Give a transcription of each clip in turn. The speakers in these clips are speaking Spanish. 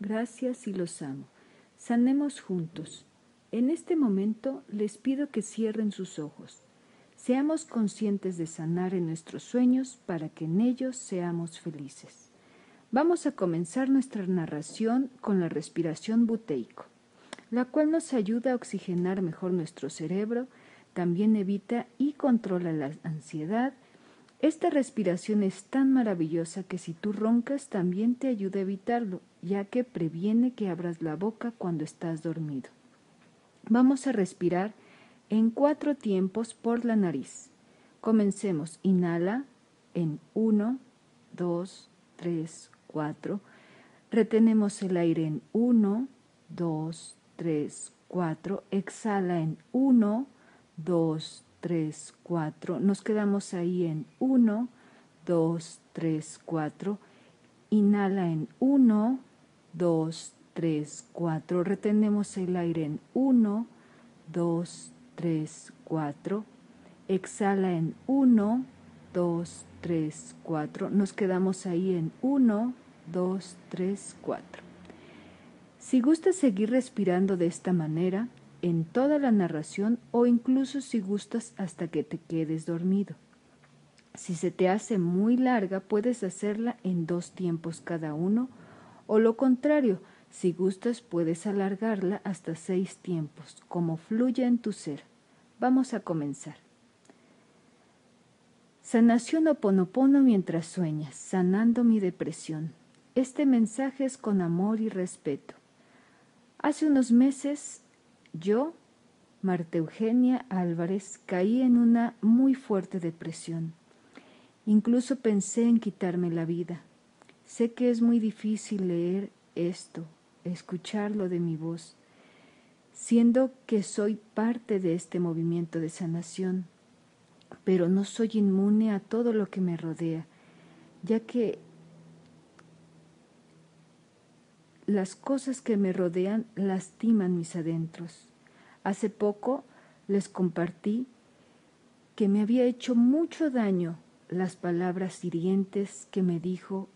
Gracias y los amo. Sanemos juntos. En este momento les pido que cierren sus ojos. Seamos conscientes de sanar en nuestros sueños para que en ellos seamos felices. Vamos a comenzar nuestra narración con la respiración buteico, la cual nos ayuda a oxigenar mejor nuestro cerebro, también evita y controla la ansiedad. Esta respiración es tan maravillosa que si tú roncas también te ayuda a evitarlo, ya que previene que abras la boca cuando estás dormido. Vamos a respirar en cuatro tiempos por la nariz. Comencemos. Inhala en 1, 2, 3, 4. Retenemos el aire en 1, 2, 3, 4. Exhala en 1, 2, 3, 4. Nos quedamos ahí en 1, 2, 3, 4. Inhala en 1, 2, 3, 4. Retenemos el aire en 1, 2, 3, 4. Exhala en 1, 2, 3, 4. Nos quedamos ahí en 1, 2, 3, 4. Si gustas seguir respirando de esta manera, en toda la narración o incluso si gustas hasta que te quedes dormido. Si se te hace muy larga, puedes hacerla en dos tiempos cada uno, o lo contrario, si gustas, puedes alargarla hasta seis tiempos, como fluya en tu ser. Vamos a comenzar. Sanación oponopono mientras sueñas, sanando mi depresión. Este mensaje es con amor y respeto. Hace unos meses yo, Marta Eugenia Álvarez, caí en una muy fuerte depresión. Incluso pensé en quitarme la vida. Sé que es muy difícil leer esto, escucharlo de mi voz, siendo que soy parte de este movimiento de sanación, pero no soy inmune a todo lo que me rodea, ya que las cosas que me rodean lastiman mis adentros. Hace poco les compartí que me había hecho mucho daño las palabras hirientes que me dijo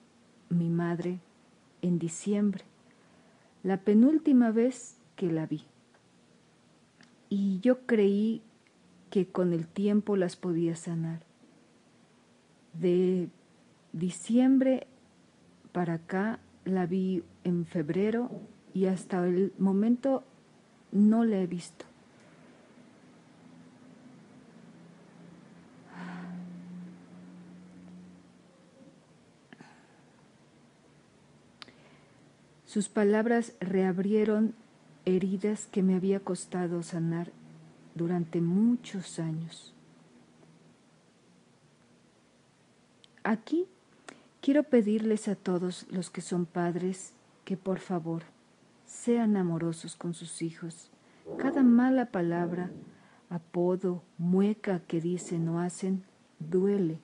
mi madre en diciembre la penúltima vez que la vi. Y yo creí que con el tiempo las podía sanar. De diciembre para acá la vi en febrero y hasta el momento no la he visto. Sus palabras reabrieron heridas que me había costado sanar durante muchos años. Aquí quiero pedirles a todos los que son padres que por favor sean amorosos con sus hijos. Cada mala palabra, apodo, mueca que dicen o hacen duele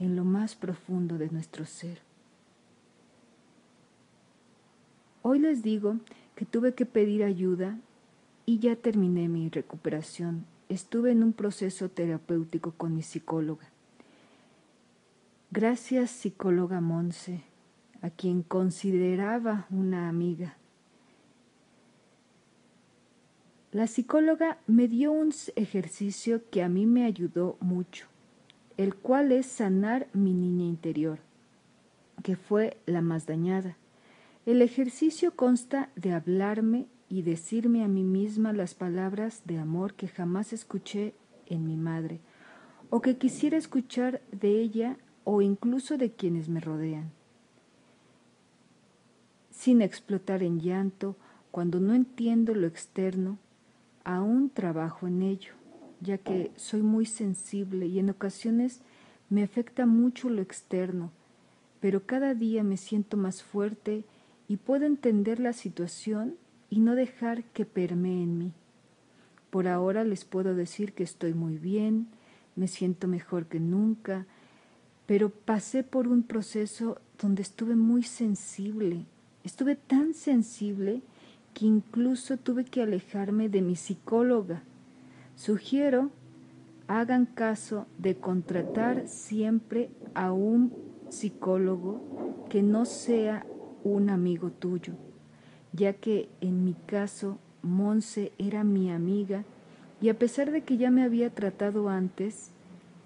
en lo más profundo de nuestro ser. Hoy les digo que tuve que pedir ayuda y ya terminé mi recuperación. Estuve en un proceso terapéutico con mi psicóloga. Gracias psicóloga Monse, a quien consideraba una amiga. La psicóloga me dio un ejercicio que a mí me ayudó mucho, el cual es sanar mi niña interior, que fue la más dañada. El ejercicio consta de hablarme y decirme a mí misma las palabras de amor que jamás escuché en mi madre, o que quisiera escuchar de ella o incluso de quienes me rodean. Sin explotar en llanto, cuando no entiendo lo externo, aún trabajo en ello, ya que soy muy sensible y en ocasiones me afecta mucho lo externo, pero cada día me siento más fuerte y puedo entender la situación y no dejar que permee en mí. Por ahora les puedo decir que estoy muy bien, me siento mejor que nunca, pero pasé por un proceso donde estuve muy sensible, estuve tan sensible que incluso tuve que alejarme de mi psicóloga. Sugiero hagan caso de contratar siempre a un psicólogo que no sea un amigo tuyo, ya que en mi caso Monse era mi amiga y a pesar de que ya me había tratado antes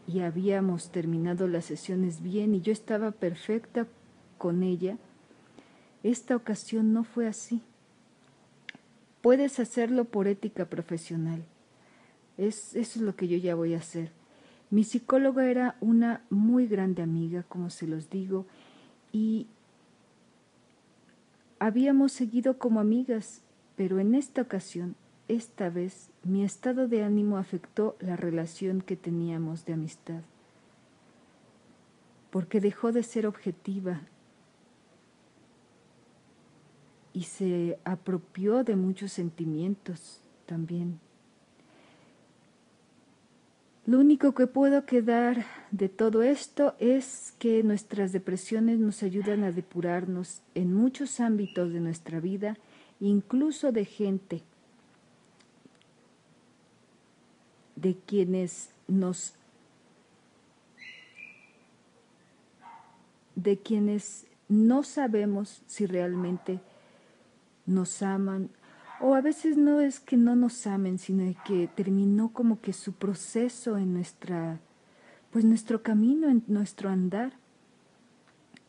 y habíamos terminado las sesiones bien y yo estaba perfecta con ella, esta ocasión no fue así. Puedes hacerlo por ética profesional. Es, eso es lo que yo ya voy a hacer. Mi psicóloga era una muy grande amiga, como se los digo, y habíamos seguido como amigas, pero en esta ocasión, esta vez, mi estado de ánimo afectó la relación que teníamos de amistad, porque dejó de ser objetiva y se apropió de muchos sentimientos también. Lo único que puedo quedar de todo esto es que nuestras depresiones nos ayudan a depurarnos en muchos ámbitos de nuestra vida, incluso de gente de quienes nos de quienes no sabemos si realmente nos aman, o a veces no es que no nos amen, sino que terminó como que su proceso en nuestra, pues nuestro camino, en nuestro andar.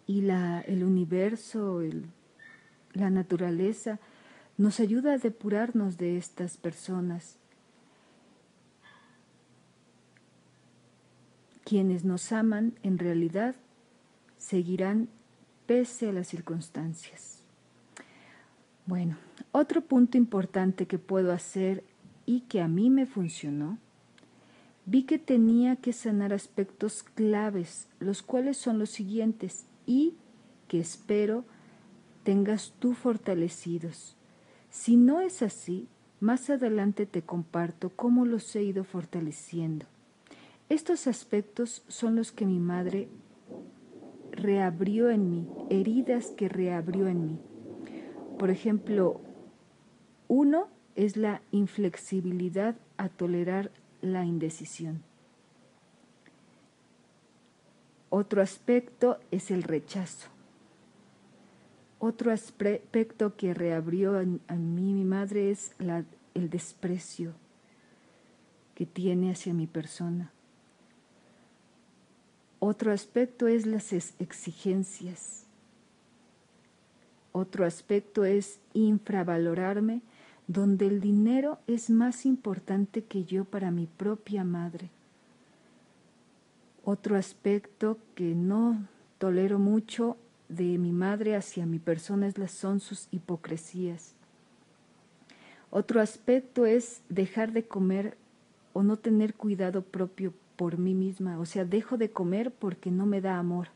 Y la, el universo, la naturaleza, nos ayuda a depurarnos de estas personas. Quienes nos aman en realidad seguirán pese a las circunstancias. Bueno, otro punto importante que puedo hacer y que a mí me funcionó, vi que tenía que sanar aspectos claves, los cuales son los siguientes y que espero tengas tú fortalecidos. Si no es así, más adelante te comparto cómo los he ido fortaleciendo. Estos aspectos son los que mi madre reabrió en mí, heridas que reabrió en mí. Por ejemplo, uno es la inflexibilidad a tolerar la indecisión. Otro aspecto es el rechazo. Otro aspecto que reabrió a, mí mi madre es el desprecio que tiene hacia mi persona. Otro aspecto es las exigencias. Otro aspecto es infravalorarme, donde el dinero es más importante que yo para mi propia madre. Otro aspecto que no tolero mucho de mi madre hacia mi persona son sus hipocresías. Otro aspecto es dejar de comer o no tener cuidado propio por mí misma, o sea, dejo de comer porque no me da amor.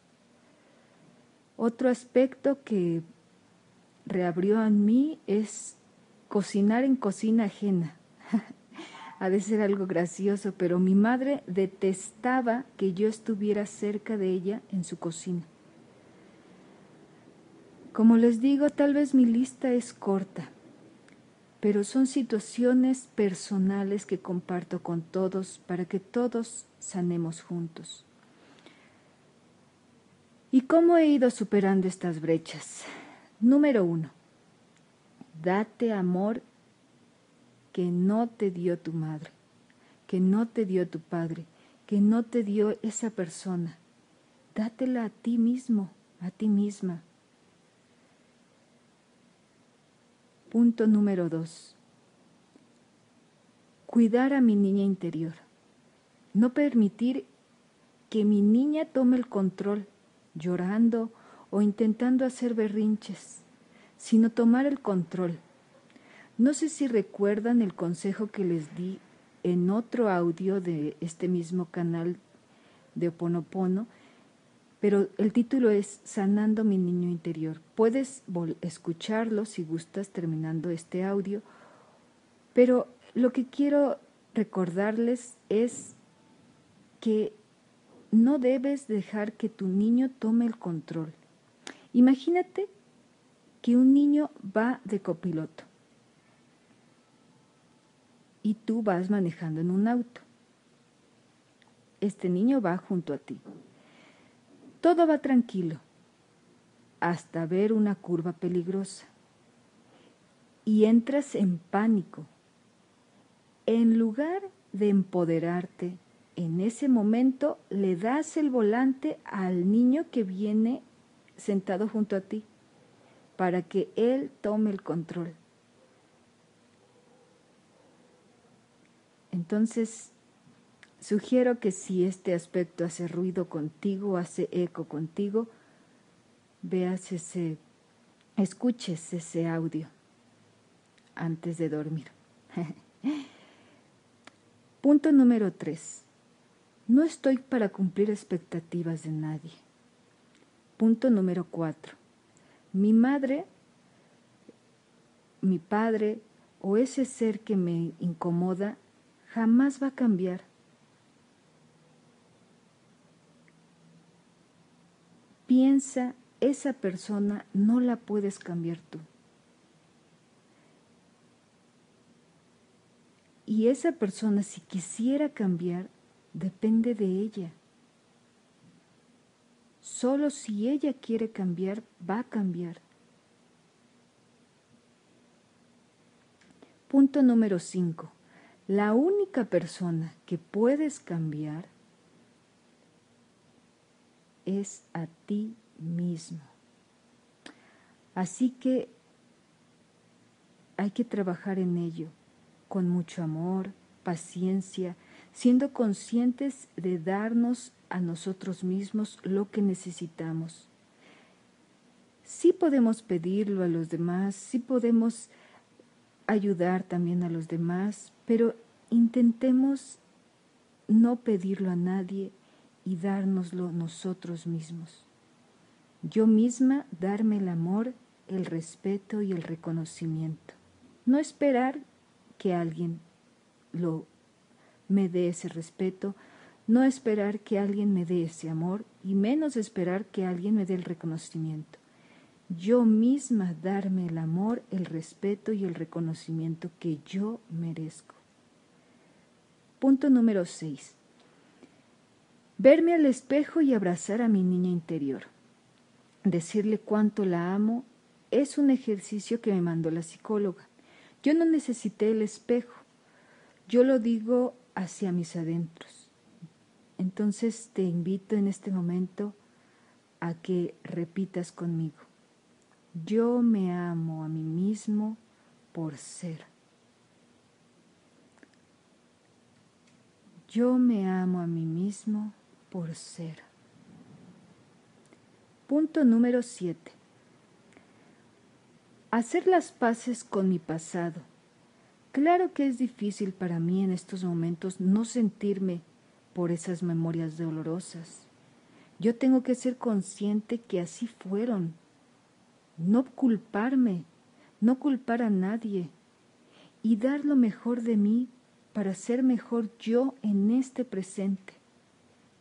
Otro aspecto que reabrió en mí es cocinar en cocina ajena. ha de ser algo gracioso, pero mi madre detestaba que yo estuviera cerca de ella en su cocina. Como les digo, tal vez mi lista es corta, pero son situaciones personales que comparto con todos para que todos sanemos juntos. ¿Y cómo he ido superando estas brechas? Número uno, date amor que no te dio tu madre, que no te dio tu padre, que no te dio esa persona. Dátela a ti mismo, a ti misma. Punto número dos. Cuidar a mi niña interior. No permitir que mi niña tome el control, llorando o intentando hacer berrinches, sino tomar el control. No sé si recuerdan el consejo que les di en otro audio de este mismo canal de Oponopono, pero el título es Sanando mi niño interior. Puedes escucharlo si gustas terminando este audio, pero lo que quiero recordarles es que no debes dejar que tu niño tome el control. Imagínate que un niño va de copiloto y tú vas manejando en un auto. Este niño va junto a ti. Todo va tranquilo. hasta ver una curva peligrosa y entras en pánico. En lugar de empoderarte, en ese momento le das el volante al niño que viene sentado junto a ti para que él tome el control. Entonces, sugiero que si este aspecto hace ruido contigo, hace eco contigo, veas ese, escuches ese audio antes de dormir. Punto número 3. No estoy para cumplir expectativas de nadie. Punto número 4. Mi madre, mi padre o ese ser que me incomoda jamás va a cambiar. Piensa, esa persona no la puedes cambiar tú. Y esa persona, si quisiera cambiar, depende de ella. Solo si ella quiere cambiar, va a cambiar. Punto número 5. La única persona que puedes cambiar es a ti mismo. Así que hay que trabajar en ello con mucho amor, paciencia, siendo conscientes de darnos a nosotros mismos lo que necesitamos. Sí podemos pedirlo a los demás, sí podemos ayudar también a los demás, pero intentemos no pedirlo a nadie y dárnoslo nosotros mismos. Yo misma darme el amor, el respeto y el reconocimiento. No esperar que alguien lo me dé ese respeto, no esperar que alguien me dé ese amor y menos esperar que alguien me dé el reconocimiento. Yo misma darme el amor, el respeto y el reconocimiento que yo merezco. Punto número 6. Verme al espejo y abrazar a mi niña interior. Decirle cuánto la amo es un ejercicio que me mandó la psicóloga. Yo no necesité el espejo, yo lo digo hacia mis adentros. Entonces te invito en este momento a que repitas conmigo. Yo me amo a mí mismo por ser. Yo me amo a mí mismo por ser. Punto número 7. Hacer las paces con mi pasado. Claro que es difícil para mí en estos momentos no sentirme por esas memorias dolorosas. Yo tengo que ser consciente que así fueron. No culparme, no culpar a nadie y dar lo mejor de mí para ser mejor yo en este presente,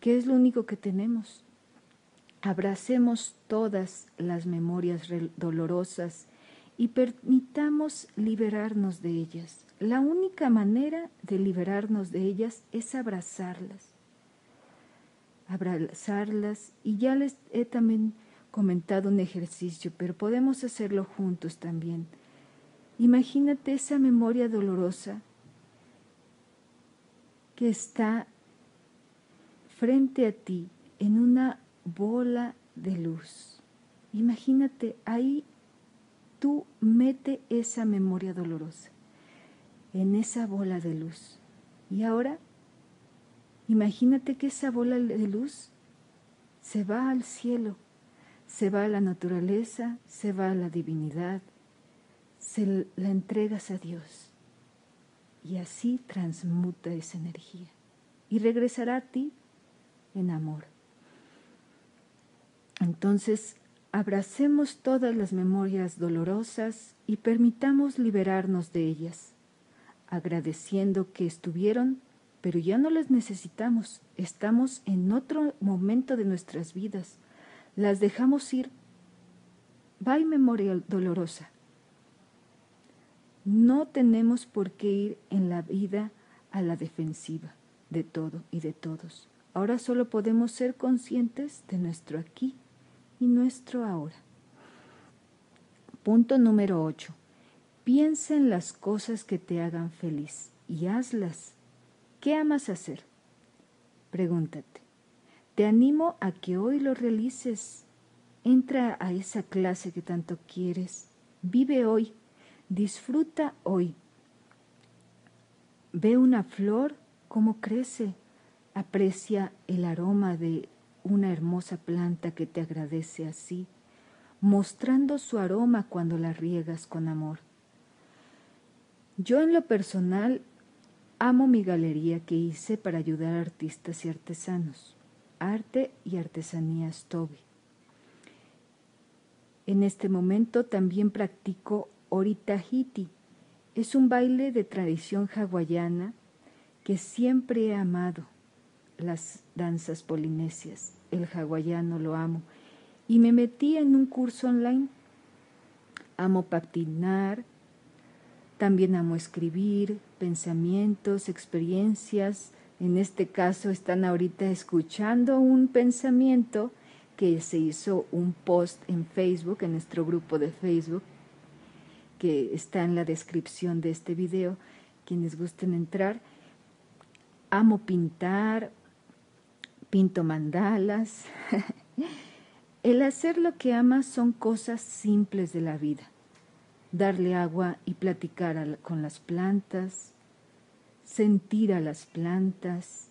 que es lo único que tenemos. Abracemos todas las memorias dolorosas y permitamos liberarnos de ellas. La única manera de liberarnos de ellas es abrazarlas. Abrazarlas y ya les he también comentado un ejercicio, pero podemos hacerlo juntos también. Imagínate esa memoria dolorosa que está frente a ti en una bola de luz. Imagínate ahí tú mete esa memoria dolorosa en esa bola de luz. Y ahora, imagínate que esa bola de luz se va al cielo, se va a la naturaleza, se va a la divinidad, se la entregas a Dios. Y así transmuta esa energía y regresará a ti en amor. Entonces, Abracemos todas las memorias dolorosas y permitamos liberarnos de ellas, agradeciendo que estuvieron, pero ya no las necesitamos, estamos en otro momento de nuestras vidas, las dejamos ir. Bye memoria dolorosa. No tenemos por qué ir en la vida a la defensiva de todo y de todos. Ahora solo podemos ser conscientes de nuestro aquí y nuestro ahora. Punto número 8. Piensa en las cosas que te hagan feliz y hazlas. ¿Qué amas hacer? Pregúntate. Te animo a que hoy lo realices. Entra a esa clase que tanto quieres. Vive hoy. Disfruta hoy. Ve una flor cómo crece. Aprecia el aroma de una hermosa planta que te agradece así, mostrando su aroma cuando la riegas con amor. Yo en lo personal amo mi galería que hice para ayudar a artistas y artesanos, arte y artesanías Toby. En este momento también practico Oritahiti. Es un baile de tradición hawaiana que siempre he amado, las danzas polinesias. El hawaiano lo amo. Y me metí en un curso online. Amo patinar, también amo escribir, pensamientos, experiencias. En este caso están ahorita escuchando un pensamiento que se hizo un post en Facebook, en nuestro grupo de Facebook, que está en la descripción de este video, quienes gusten entrar. Amo pintar, pinto mandalas. El hacer lo que amas son cosas simples de la vida. Darle agua y platicar con las plantas, sentir a las plantas,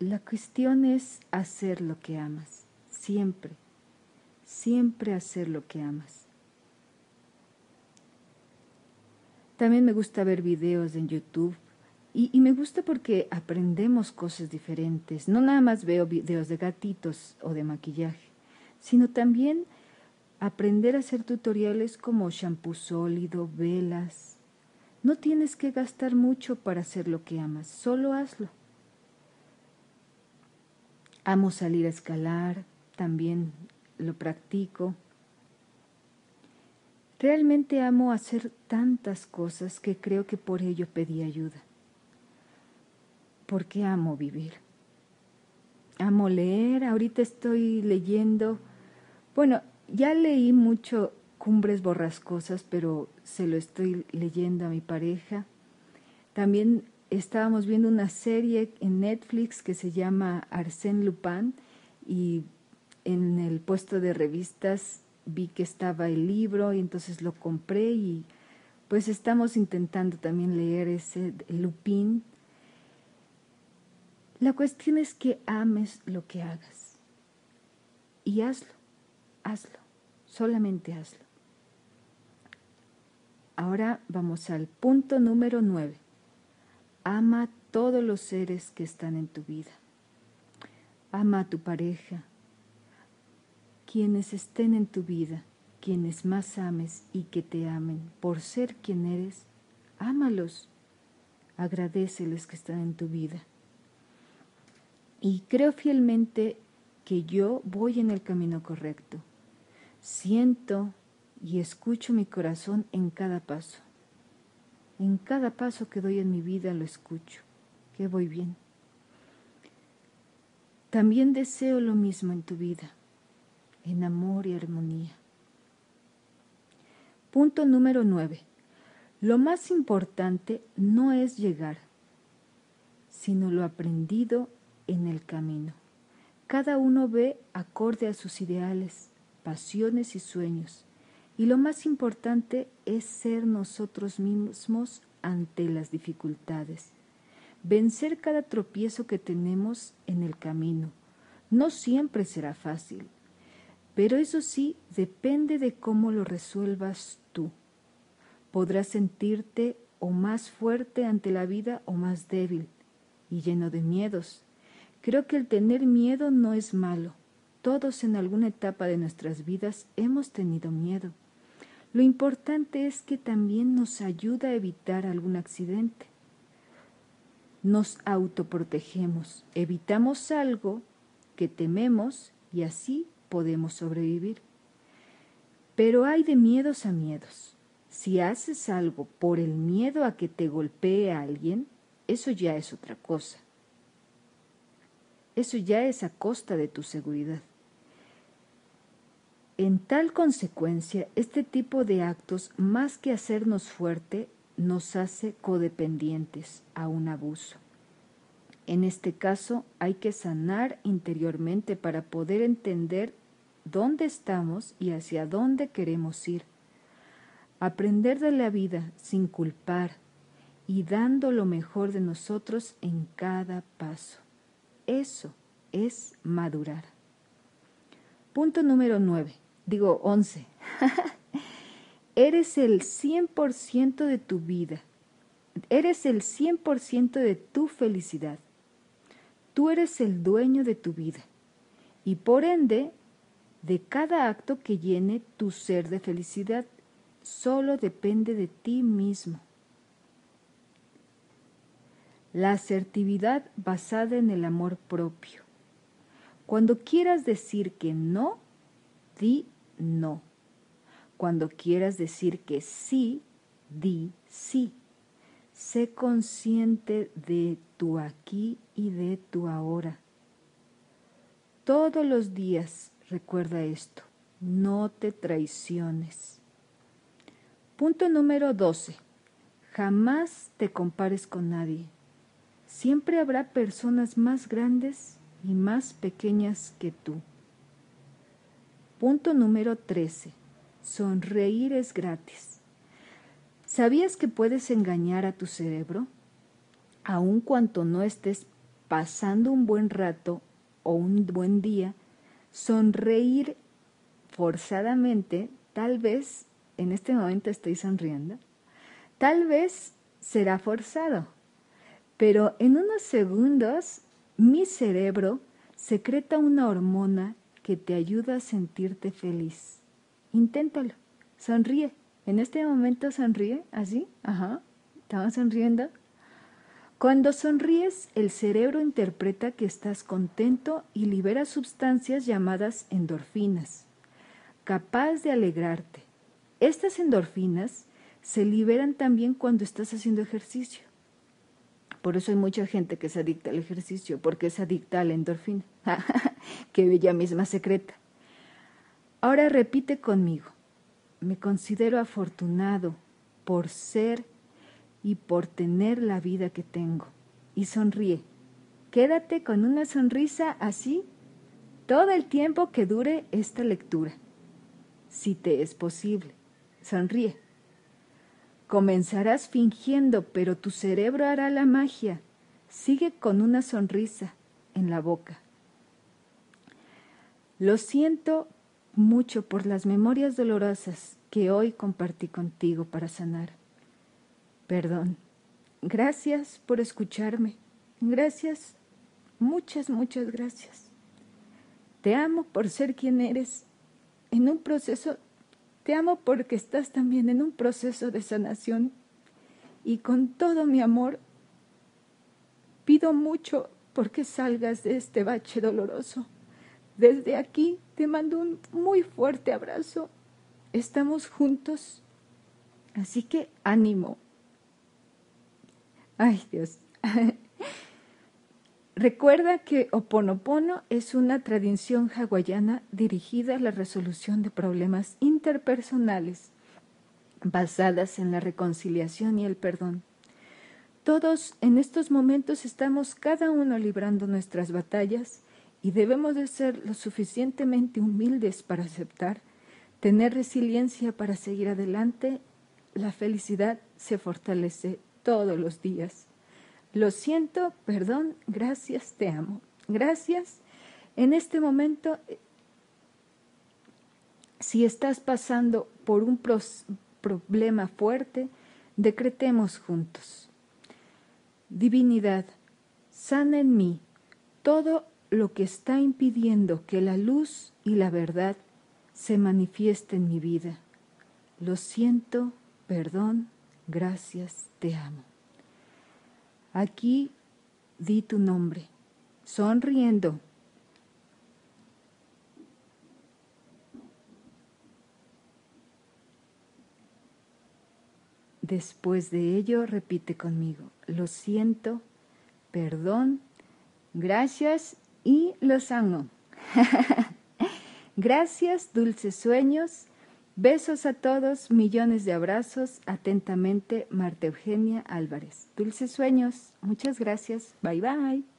La cuestión es hacer lo que amas, siempre, siempre hacer lo que amas. También me gusta ver videos en YouTube y, me gusta porque aprendemos cosas diferentes. No nada más veo videos de gatitos o de maquillaje, sino también aprender a hacer tutoriales como shampoo sólido, velas. No tienes que gastar mucho para hacer lo que amas, solo hazlo. Amo salir a escalar, también lo practico. Realmente amo hacer tantas cosas que creo que por ello pedí ayuda. Porque amo vivir. Amo leer, ahorita estoy leyendo, bueno, ya leí mucho Cumbres Borrascosas, pero se lo estoy leyendo a mi pareja. También estábamos viendo una serie en Netflix que se llama Arsène Lupin y en el puesto de revistas vi que estaba el libro y entonces lo compré y pues estamos intentando también leer ese Lupin. La cuestión es que ames lo que hagas y hazlo, hazlo, solamente hazlo. Ahora vamos al punto número nueve. Ama a todos los seres que están en tu vida. Ama a tu pareja, quienes estén en tu vida, quienes más ames y que te amen por ser quien eres, ámalos, agradeceles que están en tu vida. Y creo fielmente que yo voy en el camino correcto. Siento y escucho mi corazón en cada paso. En cada paso que doy en mi vida lo escucho, que voy bien. También deseo lo mismo en tu vida, en amor y armonía. Punto número nueve. Lo más importante no es llegar, sino lo aprendido en el camino. Cada uno ve acorde a sus ideales, pasiones y sueños y lo más importante es ser nosotros mismos ante las dificultades. Vencer cada tropiezo que tenemos en el camino. No siempre será fácil, pero eso sí depende de cómo lo resuelvas tú. Podrás sentirte o más fuerte ante la vida o más débil y lleno de miedos. Creo que el tener miedo no es malo. Todos en alguna etapa de nuestras vidas hemos tenido miedo. Lo importante es que también nos ayuda a evitar algún accidente. Nos autoprotegemos, evitamos algo que tememos y así podemos sobrevivir. Pero hay de miedos a miedos. Si haces algo por el miedo a que te golpee a alguien, eso ya es otra cosa. Eso ya es a costa de tu seguridad. En tal consecuencia, este tipo de actos, más que hacernos fuerte, nos hace codependientes a un abuso. En este caso, hay que sanar interiormente para poder entender dónde estamos y hacia dónde queremos ir. Aprender de la vida sin culpar y dando lo mejor de nosotros en cada paso. Eso es madurar. Punto número 9, digo 11. Eres el 100% de tu vida. Eres el 100% de tu felicidad. Tú eres el dueño de tu vida y por ende de cada acto que llene tu ser de felicidad. Solo depende de ti mismo. La asertividad basada en el amor propio. Cuando quieras decir que no, di no. Cuando quieras decir que sí, di sí. Sé consciente de tu aquí y de tu ahora. Todos los días recuerda esto, no te traiciones. Punto número 12. Jamás te compares con nadie. Siempre habrá personas más grandes y más pequeñas que tú. Punto número 13. Sonreír es gratis. ¿Sabías que puedes engañar a tu cerebro? Aun cuando no estés pasando un buen rato o un buen día, sonreír forzadamente, tal vez en este momento estoy sonriendo, tal vez será forzado, pero en unos segundos mi cerebro secreta una hormona que te ayuda a sentirte feliz. Inténtalo, sonríe. En este momento sonríe, así, ajá, estamos sonriendo. Cuando sonríes, el cerebro interpreta que estás contento y libera sustancias llamadas endorfinas, capaz de alegrarte. Estas endorfinas se liberan también cuando estás haciendo ejercicio. Por eso hay mucha gente que se adicta al ejercicio, porque es adicta a la endorfina, que ella misma secreta. Ahora repite conmigo, me considero afortunado por ser y por tener la vida que tengo. Y sonríe. Quédate con una sonrisa así todo el tiempo que dure esta lectura, si te es posible. Sonríe. Comenzarás fingiendo, pero tu cerebro hará la magia. Sigue con una sonrisa en la boca. Lo siento mucho por las memorias dolorosas que hoy compartí contigo para sanar. Perdón. Gracias por escucharme. Gracias. Muchas, muchas gracias. Te amo por ser quien eres. En un proceso, te amo porque estás también en un proceso de sanación. Y con todo mi amor, pido mucho porque salgas de este bache doloroso. Desde aquí te mando un muy fuerte abrazo. Estamos juntos. Así que ánimo. Ay, Dios. Recuerda que Oponopono es una tradición hawaiana dirigida a la resolución de problemas interpersonales basadas en la reconciliación y el perdón. Todos en estos momentos estamos cada uno librando nuestras batallas y debemos de ser lo suficientemente humildes para aceptar, tener resiliencia para seguir adelante. La felicidad se fortalece todos los días. Lo siento, perdón, gracias, te amo. Gracias. En este momento, si estás pasando por un problema fuerte, decretemos juntos. Divinidad, sana en mí todo lo que está impidiendo que la luz y la verdad se manifiesten en mi vida. Lo siento, perdón, gracias, te amo. Aquí di tu nombre, sonriendo. Después de ello, repite conmigo, lo siento, perdón, gracias y los amo. Gracias, dulces sueños. Besos a todos, millones de abrazos. Atentamente, Marta Eugenia Álvarez. Dulces sueños. Muchas gracias. Bye bye.